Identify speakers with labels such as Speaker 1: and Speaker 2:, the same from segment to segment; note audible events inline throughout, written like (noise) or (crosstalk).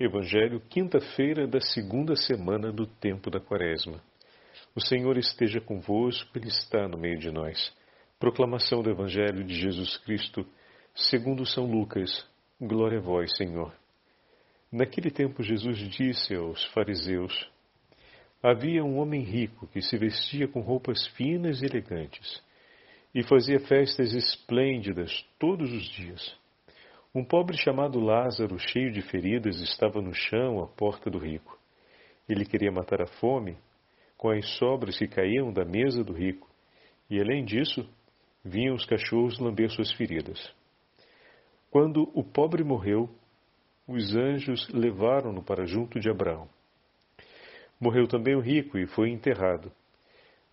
Speaker 1: Evangelho, quinta-feira da segunda semana do tempo da Quaresma. O Senhor esteja convosco, Ele está no meio de nós. Proclamação do Evangelho de Jesus Cristo, segundo São Lucas. Glória a vós, Senhor. Naquele tempo Jesus disse aos fariseus: Havia um homem rico que se vestia com roupas finas e elegantes e fazia festas esplêndidas todos os dias. Um pobre chamado Lázaro, cheio de feridas, estava no chão à porta do rico. Ele queria matar a fome com as sobras que caíam da mesa do rico, e além disso, vinham os cachorros lamber suas feridas. Quando o pobre morreu, os anjos levaram-no para junto de Abraão. Morreu também o rico e foi enterrado.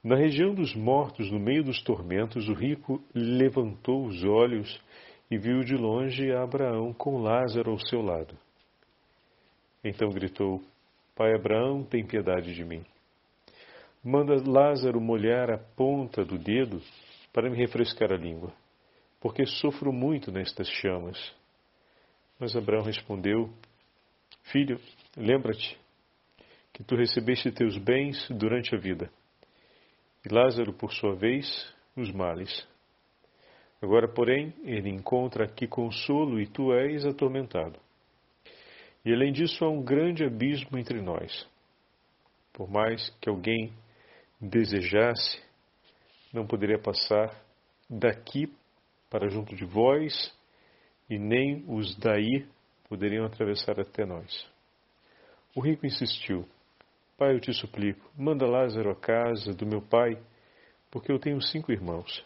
Speaker 1: Na região dos mortos, no meio dos tormentos, o rico levantou os olhos e viu de longe Abraão com Lázaro ao seu lado. Então gritou: Pai Abraão, tem piedade de mim. Manda Lázaro molhar a ponta do dedo para me refrescar a língua, porque sofro muito nestas chamas. Mas Abraão respondeu: Filho, lembra-te que tu recebeste teus bens durante a vida, e Lázaro, por sua vez, os males. Agora, porém, ele encontra aqui consolo e tu és atormentado. E além disso, há um grande abismo entre nós. Por mais que alguém desejasse, não poderia passar daqui para junto de vós, e nem os daí poderiam atravessar até nós. O rico insistiu: Pai, eu te suplico, manda Lázaro à casa do meu pai, porque eu tenho cinco irmãos.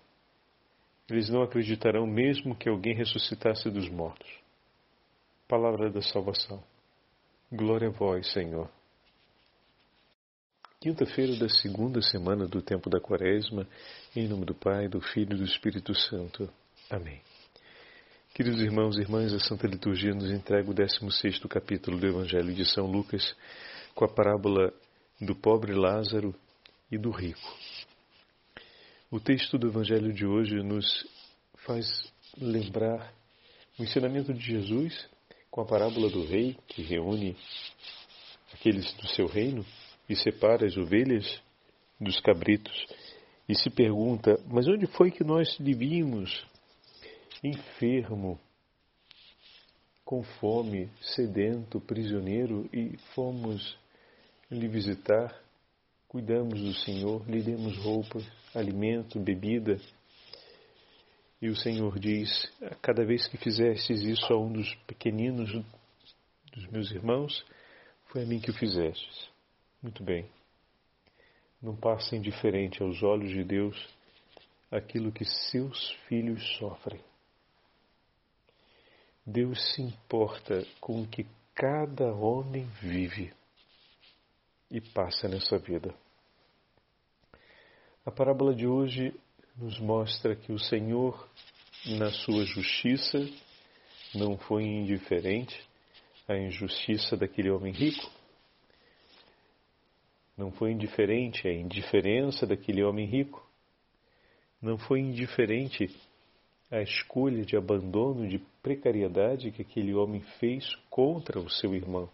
Speaker 1: eles não acreditarão mesmo que alguém ressuscitasse dos mortos. Palavra da salvação. Glória a vós, Senhor. Quinta-feira da segunda semana do tempo da Quaresma, em nome do Pai, do Filho e do Espírito Santo. Amém. Queridos irmãos e irmãs, a Santa Liturgia nos entrega o 16 capítulo do Evangelho de São Lucas, com a parábola do pobre Lázaro e do rico. O texto do Evangelho de hoje nos faz lembrar o ensinamento de Jesus com a parábola do rei que reúne aqueles do seu reino e separa as ovelhas dos cabritos e se pergunta: Mas onde foi que nós lhe vimos? Enfermo, com fome, sedento, prisioneiro e fomos lhe visitar cuidamos do Senhor, lhe demos roupas, alimento, bebida. E o Senhor diz: cada vez que fizestes isso a um dos pequeninos dos meus irmãos, foi a mim que o fizestes. Muito bem. Não passa indiferente aos olhos de Deus aquilo que seus filhos sofrem. Deus se importa com o que cada homem vive e passa nessa vida. A parábola de hoje nos mostra que o Senhor, na sua justiça, não foi indiferente à injustiça daquele homem rico, não foi indiferente à indiferença daquele homem rico, não foi indiferente à escolha de abandono, de precariedade que aquele homem fez contra o seu irmão.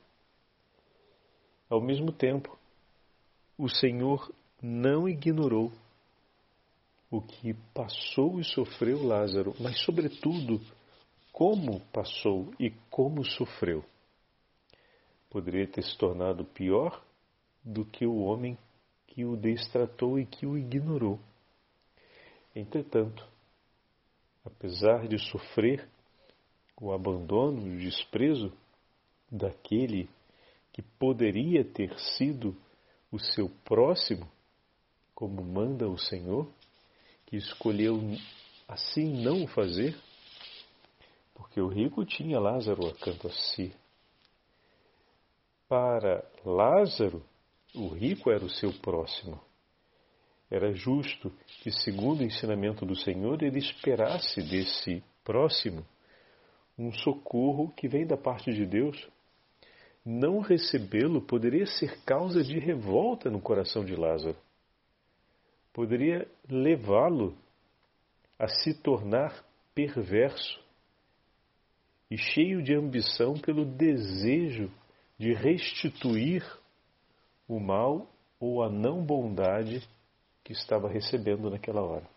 Speaker 1: Ao mesmo tempo, o Senhor não ignorou o que passou e sofreu Lázaro, mas, sobretudo, como passou e como sofreu. Poderia ter se tornado pior do que o homem que o destratou e que o ignorou. Entretanto, apesar de sofrer o abandono, o desprezo daquele que poderia ter sido o seu próximo, como manda o Senhor, que escolheu assim não o fazer, porque o rico tinha Lázaro a canto a si. Para Lázaro, o rico era o seu próximo. Era justo que, segundo o ensinamento do Senhor, ele esperasse desse próximo um socorro que vem da parte de Deus. Não recebê-lo poderia ser causa de revolta no coração de Lázaro. Poderia levá-lo a se tornar perverso e cheio de ambição pelo desejo de restituir o mal ou a não bondade que estava recebendo naquela hora.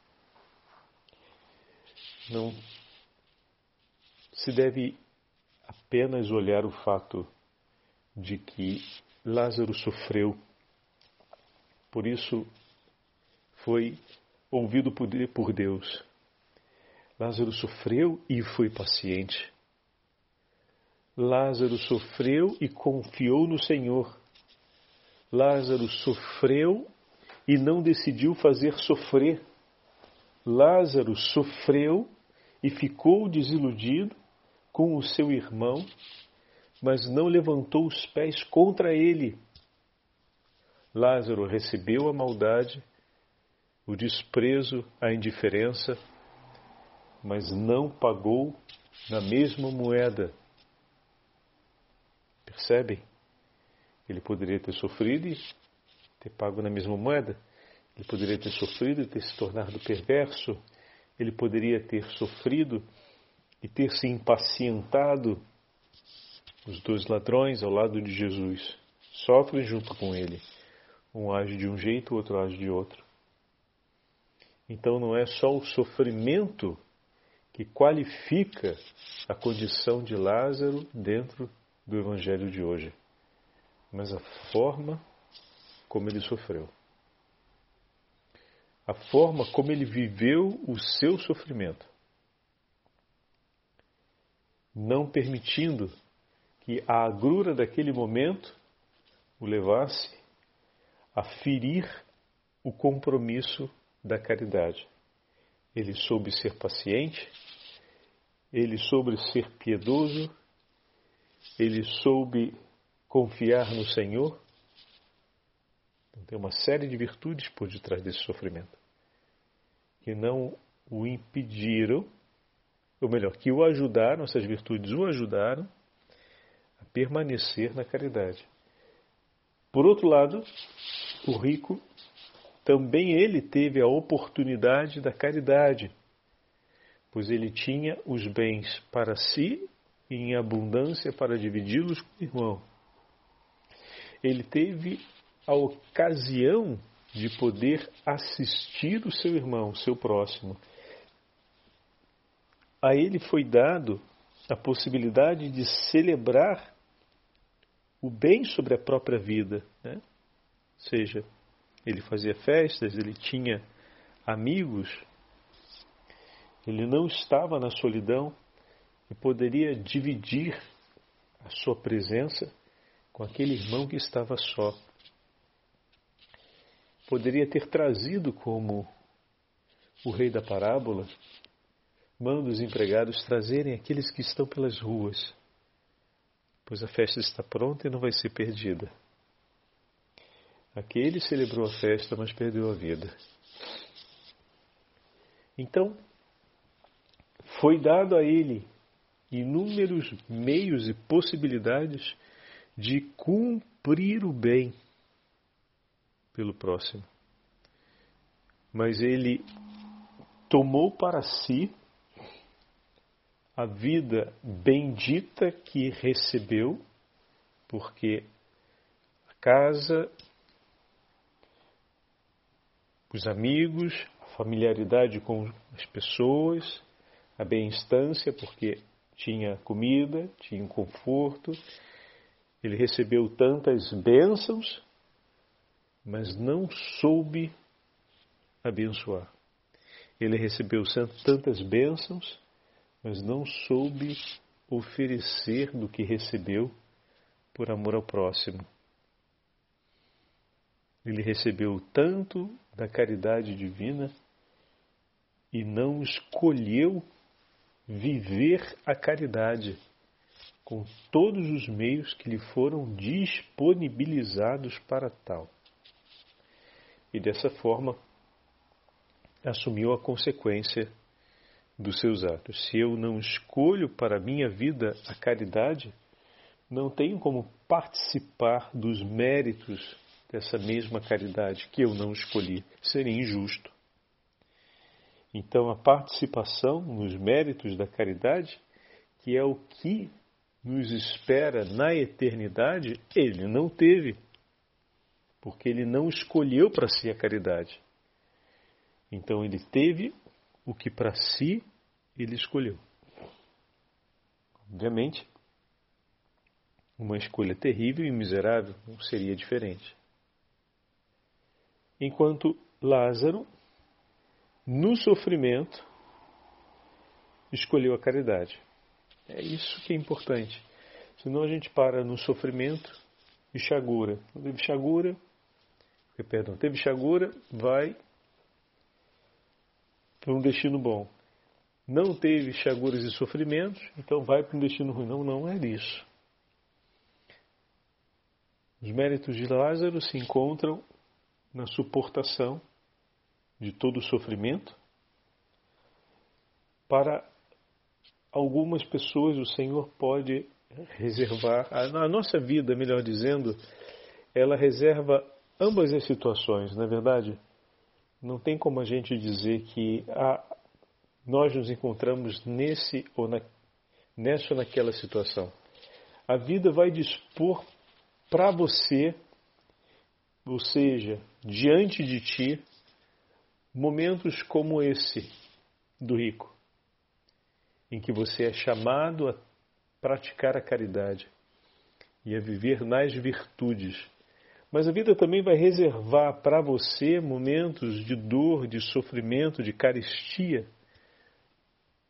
Speaker 1: Não se deve apenas olhar o fato de que Lázaro sofreu, por isso foi ouvido por Deus. Lázaro sofreu e foi paciente. Lázaro sofreu e confiou no Senhor. Lázaro sofreu e não decidiu fazer sofrer. Lázaro sofreu e ficou desiludido com o seu irmão, mas não levantou os pés contra ele. Lázaro recebeu a maldade, o desprezo, a indiferença, mas não pagou na mesma moeda. Percebem? Ele poderia ter sofrido e ter pago na mesma moeda. Ele poderia ter sofrido e ter se tornado perverso. Ele poderia ter sofrido e ter se impacientado. Os dois ladrões ao lado de Jesus sofrem junto com ele. Um age de um jeito, o outro age de outro. Então não é só o sofrimento que qualifica a condição de Lázaro dentro do Evangelho de hoje, mas a forma como ele sofreu. A forma como ele viveu o seu sofrimento, não permitindo que a agrura daquele momento o levasse a ferir o compromisso da caridade. Ele soube ser paciente, ele soube ser piedoso, ele soube confiar no Senhor. Então, tem uma série de virtudes por detrás desse sofrimento que não o impediram, ou melhor, que o ajudaram, essas virtudes o ajudaram a permanecer na caridade. Por outro lado, o rico também ele teve a oportunidade da caridade, pois ele tinha os bens para si e em abundância para dividi-los com o irmão. Ele teve a ocasião de poder assistir o seu irmão, o seu próximo. A ele foi dado a possibilidade de celebrar o bem sobre a própria vida, né? Ou seja, ele fazia festas, ele tinha amigos, ele não estava na solidão e poderia dividir a sua presença com aquele irmão que estava só. Poderia ter trazido como o rei da parábola, manda os empregados trazerem aqueles que estão pelas ruas, pois a festa está pronta e não vai ser perdida. Aquele celebrou a festa, mas perdeu a vida. Então, foi dado a ele inúmeros meios e possibilidades de cumprir o bem pelo próximo. Mas ele tomou para si a vida bendita que recebeu, porque a casa os amigos, a familiaridade com as pessoas, a bem-estância, porque tinha comida, tinha conforto. Ele recebeu tantas bênçãos, mas não soube abençoar. Ele recebeu tantas bênçãos, mas não soube oferecer do que recebeu por amor ao próximo. Ele recebeu tanto da caridade divina e não escolheu viver a caridade com todos os meios que lhe foram disponibilizados para tal. E dessa forma assumiu a consequência dos seus atos. Se eu não escolho para a minha vida a caridade, não tenho como participar dos méritos dessa mesma caridade que eu não escolhi. Seria injusto. Então, a participação nos méritos da caridade, que é o que nos espera na eternidade, ele não teve, porque ele não escolheu para si a caridade. Então, ele teve o que para si ele escolheu. Obviamente, uma escolha terrível e miserável não seria diferente. Enquanto Lázaro, no sofrimento, escolheu a caridade. É isso que é importante. Senão a gente para no sofrimento e chagura. Não teve chagura, perdão, teve chagura, vai para um destino bom. Não teve chaguras e sofrimentos, então vai para um destino ruim. Não, não é isso. Os méritos de Lázaro se encontram na suportação de todo o sofrimento. Para algumas pessoas, o Senhor pode reservar, a nossa vida, melhor dizendo, ela reserva ambas as situações, não é verdade? Não tem como a gente dizer que ah, nós nos encontramos nesse ou na, nessa ou naquela situação. A vida vai dispor para você, ou seja, diante de ti, momentos como esse do rico, em que você é chamado a praticar a caridade e a viver nas virtudes. Mas a vida também vai reservar para você momentos de dor, de sofrimento, de carestia,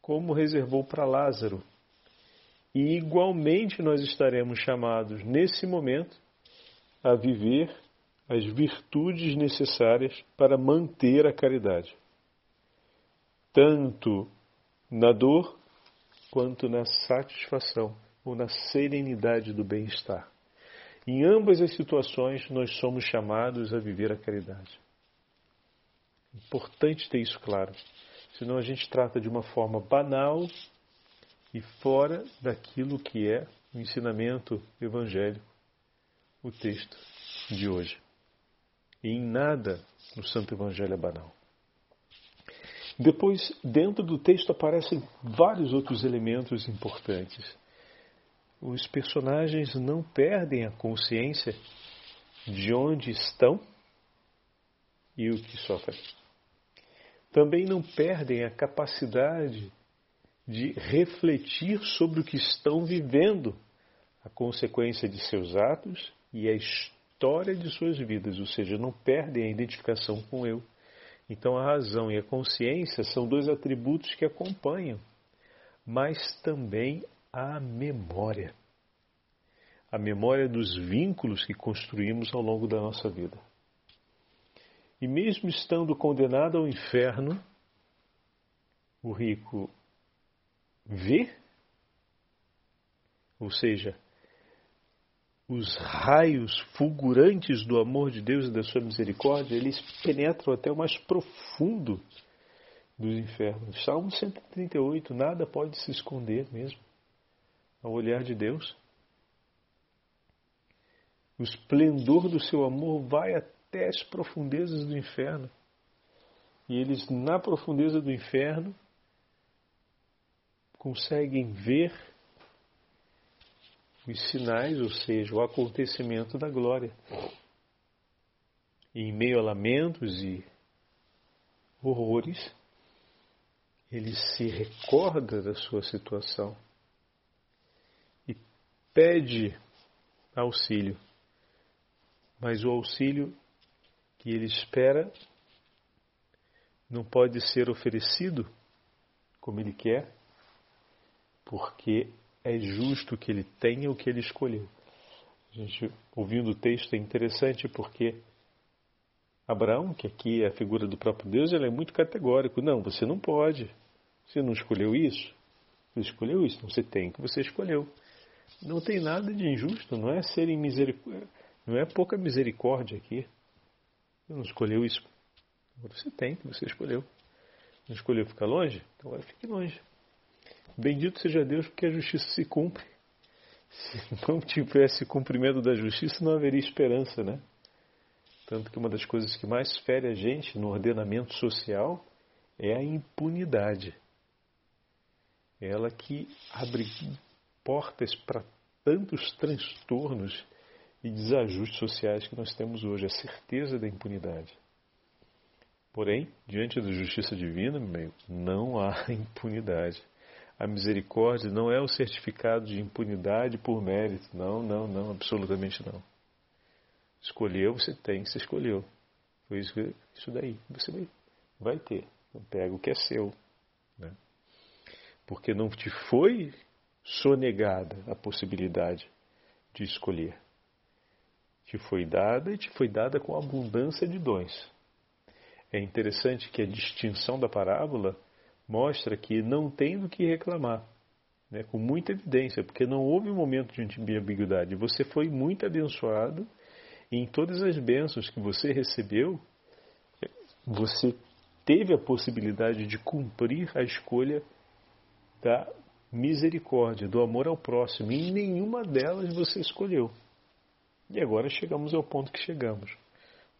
Speaker 1: como reservou para Lázaro, e igualmente nós estaremos chamados nesse momento a viver as virtudes necessárias para manter a caridade, tanto na dor quanto na satisfação ou na serenidade do bem-estar. Em ambas as situações, nós somos chamados a viver a caridade. Importante ter isso claro, senão a gente trata de uma forma banal e fora daquilo que é o ensinamento evangélico, o texto de hoje. E em nada no Santo Evangelho é banal. Depois, dentro do texto aparecem vários outros elementos importantes. Os personagens não perdem a consciência de onde estão e o que sofrem. Também não perdem a capacidade de refletir sobre o que estão vivendo, a consequência de seus atos e a história de suas vidas, ou seja, não perdem a identificação com eu. Então a razão e a consciência são dois atributos que acompanham, mas também a memória. A memória dos vínculos que construímos ao longo da nossa vida. E mesmo estando condenado ao inferno, o rico vê, ou seja, os raios fulgurantes do amor de Deus e da sua misericórdia, eles penetram até o mais profundo dos infernos. Salmo 138, nada pode se esconder mesmo ao olhar de Deus. O esplendor do seu amor vai até as profundezas do inferno. E eles, na profundeza do inferno, conseguem ver os sinais, ou seja, o acontecimento da glória. E em meio a lamentos e horrores, ele se recorda da sua situação e pede auxílio. Mas o auxílio que ele espera não pode ser oferecido como ele quer, porque é justo que ele tenha o que ele escolheu. A gente, ouvindo o texto, é interessante porque Abraão, que aqui é a figura do próprio Deus, ele é muito categórico. Não, você não pode. Você não escolheu isso. Você escolheu isso. Você tem o que você escolheu. Não tem nada de injusto, não é ser misericórdia, não é pouca misericórdia aqui. Você não escolheu isso. Você tem, você escolheu. Não escolheu ficar longe? Então fique longe. Bendito seja Deus porque a justiça se cumpre. Se não tivesse cumprimento da justiça, não haveria esperança, né? Tanto que uma das coisas que mais fere a gente no ordenamento social é a impunidade. Ela que abre portas para tantos transtornos e desajustes sociais que nós temos hoje, a certeza da impunidade. Porém, diante da justiça divina, meu, não há (laughs) impunidade. A misericórdia não é o certificado de impunidade por mérito. Não, não, não, absolutamente não. Escolheu, você tem, você escolheu. Foi isso, isso daí. Você vai, ter. Pega o que é seu. Né? Porque não te foi sonegada a possibilidade de escolher. Te foi dada e te foi dada com abundância de dons. É interessante que a distinção da parábola mostra que não tem do que reclamar, né, com muita evidência, porque não houve um momento de ambiguidade. Você foi muito abençoado e em todas as bênçãos que você recebeu, você teve a possibilidade de cumprir a escolha da misericórdia, do amor ao próximo, e em nenhuma delas você escolheu. E agora chegamos ao ponto que chegamos.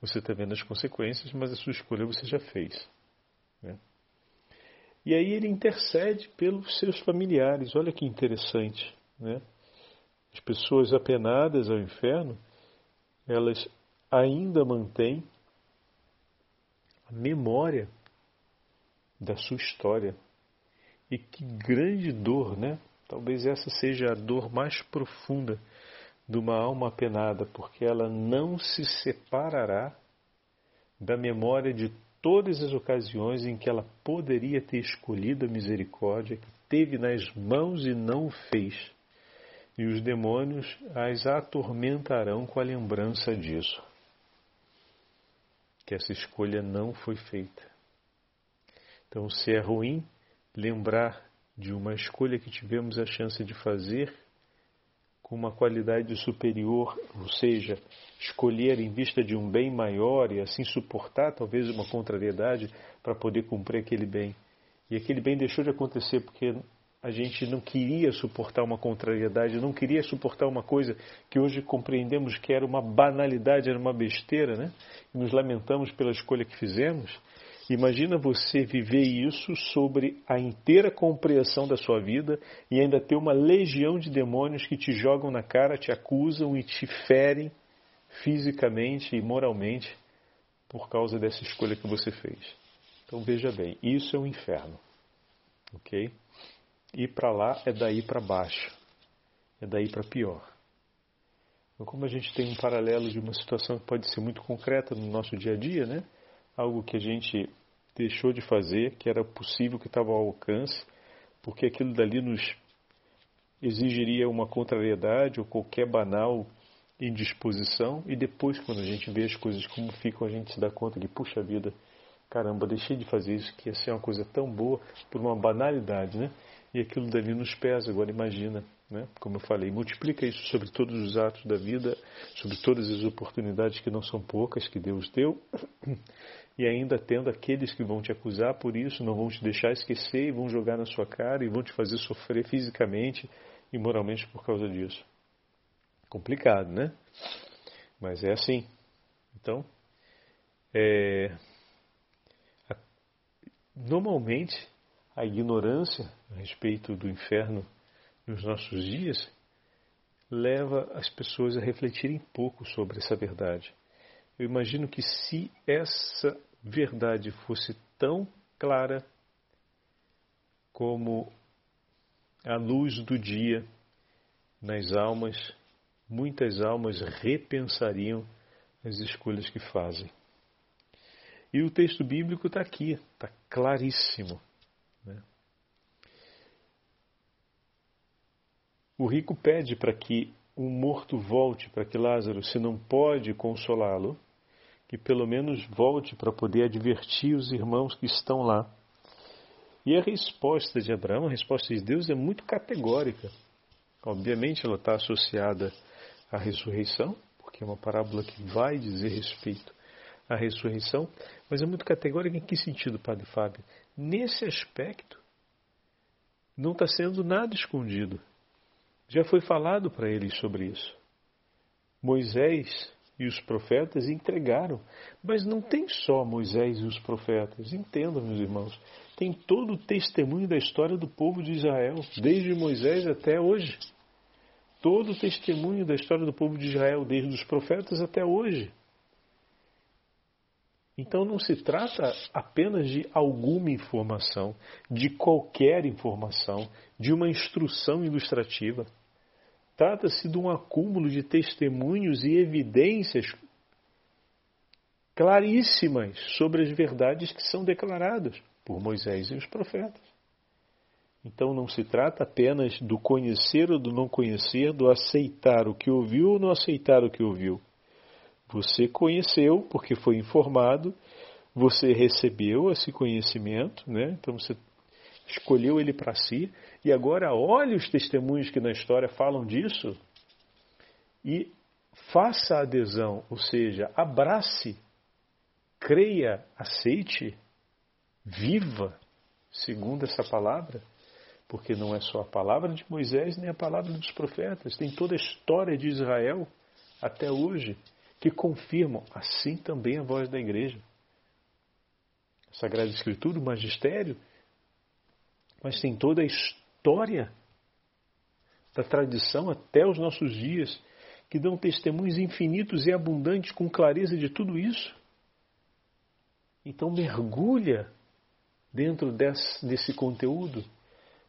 Speaker 1: Você está vendo as consequências, mas a sua escolha você já fez. Né? E aí ele intercede pelos seus familiares. Olha que interessante. Né? As pessoas apenadas ao inferno, elas ainda mantêm a memória da sua história. E que grande dor, né? Talvez essa seja a dor mais profunda de uma alma apenada, porque ela não se separará da memória de todas as ocasiões em que ela poderia ter escolhido a misericórdia, que teve nas mãos e não o fez. E os demônios as atormentarão com a lembrança disso. Que essa escolha não foi feita. Então, se é ruim lembrar de uma escolha que tivemos a chance de fazer com uma qualidade superior, ou seja, escolher em vista de um bem maior e assim suportar talvez uma contrariedade para poder cumprir aquele bem. E aquele bem deixou de acontecer porque a gente não queria suportar uma contrariedade, não queria suportar uma coisa que hoje compreendemos que era uma banalidade, era uma besteira, né? E nos lamentamos pela escolha que fizemos. Imagina você viver isso sobre a inteira compreensão da sua vida e ainda ter uma legião de demônios que te jogam na cara, te acusam e te ferem fisicamente e moralmente por causa dessa escolha que você fez. Então veja bem, isso é um inferno. OK? Ir para lá é daí para baixo. É daí para pior. Então, como a gente tem um paralelo de uma situação que pode ser muito concreta no nosso dia a dia, né? Algo que a gente deixou de fazer, que era possível, que estava ao alcance, porque aquilo dali nos exigiria uma contrariedade ou qualquer banal indisposição, e depois, quando a gente vê as coisas como ficam, a gente se dá conta de, puxa vida, caramba, deixei de fazer isso, que ia ser uma coisa tão boa por uma banalidade, né? E aquilo dali nos pesa, agora imagina, né? Como eu falei, multiplica isso sobre todos os atos da vida, sobre todas as oportunidades que não são poucas que Deus deu, (clears throat) e ainda tendo aqueles que vão te acusar por isso, não vão te deixar esquecer e vão jogar na sua cara e vão te fazer sofrer fisicamente e moralmente por causa disso. Complicado, né? Mas é assim. Então, é, normalmente a ignorância a respeito do inferno nos nossos dias leva as pessoas a refletirem pouco sobre essa verdade. Eu imagino que se essa verdade fosse tão clara como a luz do dia nas almas, muitas almas repensariam as escolhas que fazem. E o texto bíblico está aqui, está claríssimo. Né? O rico pede para que um morto volte, para que Lázaro, se não pode consolá-lo, que pelo menos volte para poder advertir os irmãos que estão lá. E a resposta de Abraão, a resposta de Deus é muito categórica. Obviamente, ela está associada à ressurreição, porque é uma parábola que vai dizer respeito à ressurreição, mas é muito categórica em que sentido, Padre Fábio? Nesse aspecto, não está sendo nada escondido. Já foi falado para eles sobre isso. Moisés e os profetas entregaram, mas não tem só Moisés e os profetas. Entendam, meus irmãos, tem todo o testemunho da história do povo de Israel, desde Moisés até hoje. Todo o testemunho da história do povo de Israel, desde os profetas até hoje. Então não se trata apenas de alguma informação, de qualquer informação, de uma instrução ilustrativa. Trata-se de um acúmulo de testemunhos e evidências claríssimas sobre as verdades que são declaradas por Moisés e os profetas. Então não se trata apenas do conhecer ou do não conhecer, do aceitar o que ouviu ou não aceitar o que ouviu. Você conheceu porque foi informado, você recebeu esse conhecimento, né? então você escolheu ele para si, e agora olhe os testemunhos que na história falam disso e faça a adesão, ou seja, abrace, creia, aceite viva, segundo essa palavra, porque não é só a palavra de Moisés nem a palavra dos profetas, tem toda a história de Israel até hoje que confirmam assim também a voz da igreja. A Sagrada Escritura, o magistério, mas tem toda a história da tradição até os nossos dias, que dão testemunhos infinitos e abundantes com clareza de tudo isso. Então mergulha dentro desse, desse conteúdo.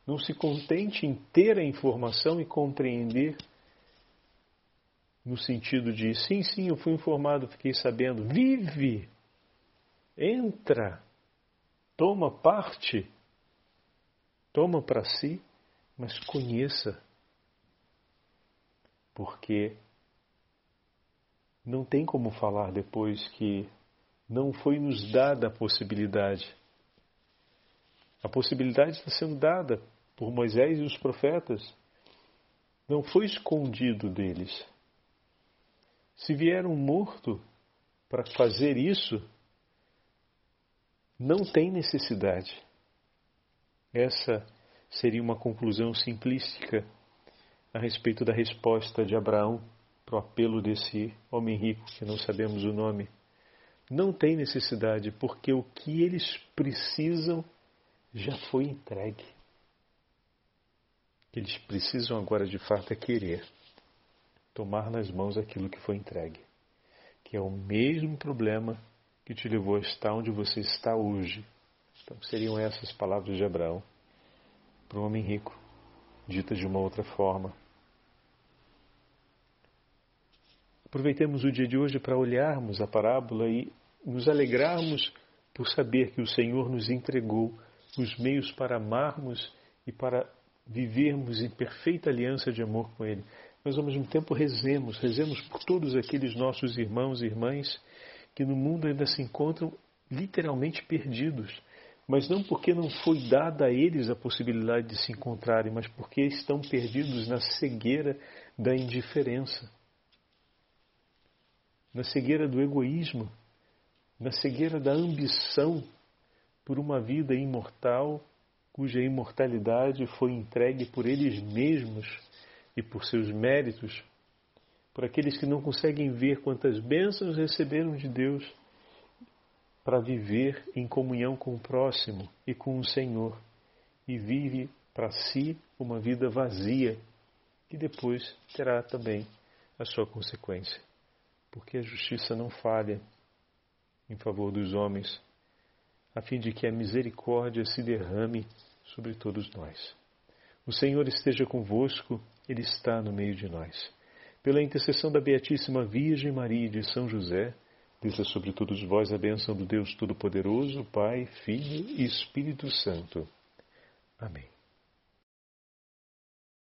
Speaker 1: Não se contente em ter a informação e compreender no sentido de sim, sim, eu fui informado, fiquei sabendo. Vive, entra, toma parte, toma para si, mas conheça. Porque não tem como falar depois que não foi nos dada a possibilidade a possibilidade está sendo dada por Moisés e os profetas. Não foi escondido deles. Se vier um morto para fazer isso, não tem necessidade. Essa seria uma conclusão simplística a respeito da resposta de Abraão para o apelo desse homem rico, que não sabemos o nome. Não tem necessidade, porque o que eles precisam já foi entregue. Eles precisam agora de fato é querer tomar nas mãos aquilo que foi entregue, que é o mesmo problema que te levou a estar onde você está hoje. Então seriam essas palavras de Abraão para um homem rico, ditas de uma outra forma. Aproveitemos o dia de hoje para olharmos a parábola e nos alegrarmos por saber que o Senhor nos entregou os meios para amarmos e para vivermos em perfeita aliança de amor com Ele. Mas ao mesmo tempo rezemos, rezemos por todos aqueles nossos irmãos e irmãs que no mundo ainda se encontram literalmente perdidos, mas não porque não foi dada a eles a possibilidade de se encontrarem, mas porque estão perdidos na cegueira da indiferença, na cegueira do egoísmo, na cegueira da ambição por uma vida imortal, cuja imortalidade foi entregue por eles mesmos e por seus méritos, por aqueles que não conseguem ver quantas bênçãos receberam de Deus para viver em comunhão com o próximo e com o Senhor, e vive para si uma vida vazia, que depois terá também a sua consequência, porque a justiça não falha em favor dos homens a fim de que a misericórdia se derrame sobre todos nós. O Senhor esteja convosco, Ele está no meio de nós. Pela intercessão da Beatíssima Virgem Maria de São José, desça sobre todos vós a bênção do Deus Todo-Poderoso, Pai, Filho e Espírito Santo. Amém.